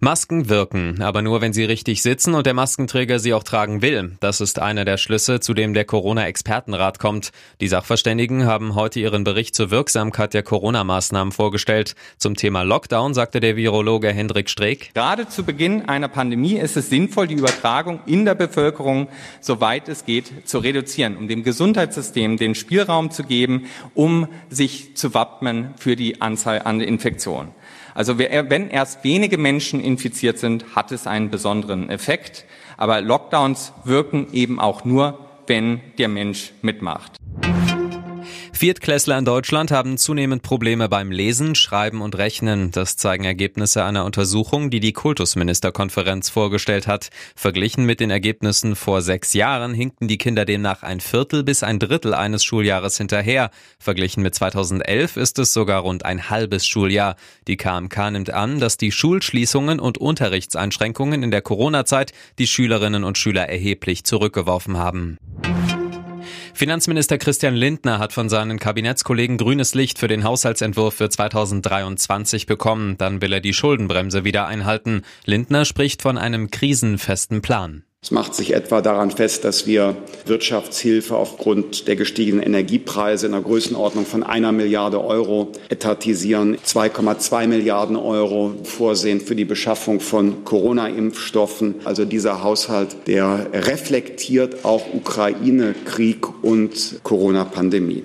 Masken wirken, aber nur wenn sie richtig sitzen und der Maskenträger sie auch tragen will. Das ist einer der Schlüsse, zu dem der Corona-Expertenrat kommt. Die Sachverständigen haben heute ihren Bericht zur Wirksamkeit der Corona-Maßnahmen vorgestellt. Zum Thema Lockdown sagte der Virologe Hendrik Streeck. Gerade zu Beginn einer Pandemie ist es sinnvoll, die Übertragung in der Bevölkerung, soweit es geht, zu reduzieren, um dem Gesundheitssystem den Spielraum zu geben, um sich zu wappnen für die Anzahl an Infektionen. Also wenn erst wenige Menschen infiziert sind, hat es einen besonderen Effekt. Aber Lockdowns wirken eben auch nur, wenn der Mensch mitmacht. Viertklässler in Deutschland haben zunehmend Probleme beim Lesen, Schreiben und Rechnen. Das zeigen Ergebnisse einer Untersuchung, die die Kultusministerkonferenz vorgestellt hat. Verglichen mit den Ergebnissen vor sechs Jahren hinkten die Kinder demnach ein Viertel bis ein Drittel eines Schuljahres hinterher. Verglichen mit 2011 ist es sogar rund ein halbes Schuljahr. Die KMK nimmt an, dass die Schulschließungen und Unterrichtseinschränkungen in der Corona-Zeit die Schülerinnen und Schüler erheblich zurückgeworfen haben. Finanzminister Christian Lindner hat von seinen Kabinettskollegen grünes Licht für den Haushaltsentwurf für 2023 bekommen. Dann will er die Schuldenbremse wieder einhalten. Lindner spricht von einem krisenfesten Plan. Es macht sich etwa daran fest, dass wir Wirtschaftshilfe aufgrund der gestiegenen Energiepreise in der Größenordnung von einer Milliarde Euro etatisieren, 2,2 Milliarden Euro vorsehen für die Beschaffung von Corona-Impfstoffen. Also dieser Haushalt, der reflektiert auch Ukraine-Krieg und Corona-Pandemie.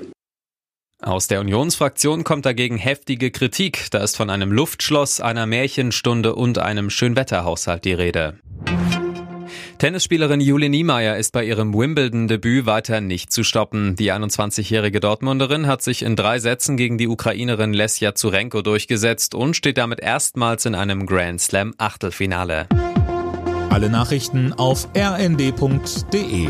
Aus der Unionsfraktion kommt dagegen heftige Kritik. Da ist von einem Luftschloss, einer Märchenstunde und einem Schönwetterhaushalt die Rede. Tennisspielerin Julie Niemeyer ist bei ihrem Wimbledon-Debüt weiter nicht zu stoppen. Die 21-jährige Dortmunderin hat sich in drei Sätzen gegen die Ukrainerin Lesja Zurenko durchgesetzt und steht damit erstmals in einem Grand Slam Achtelfinale. Alle Nachrichten auf rnd.de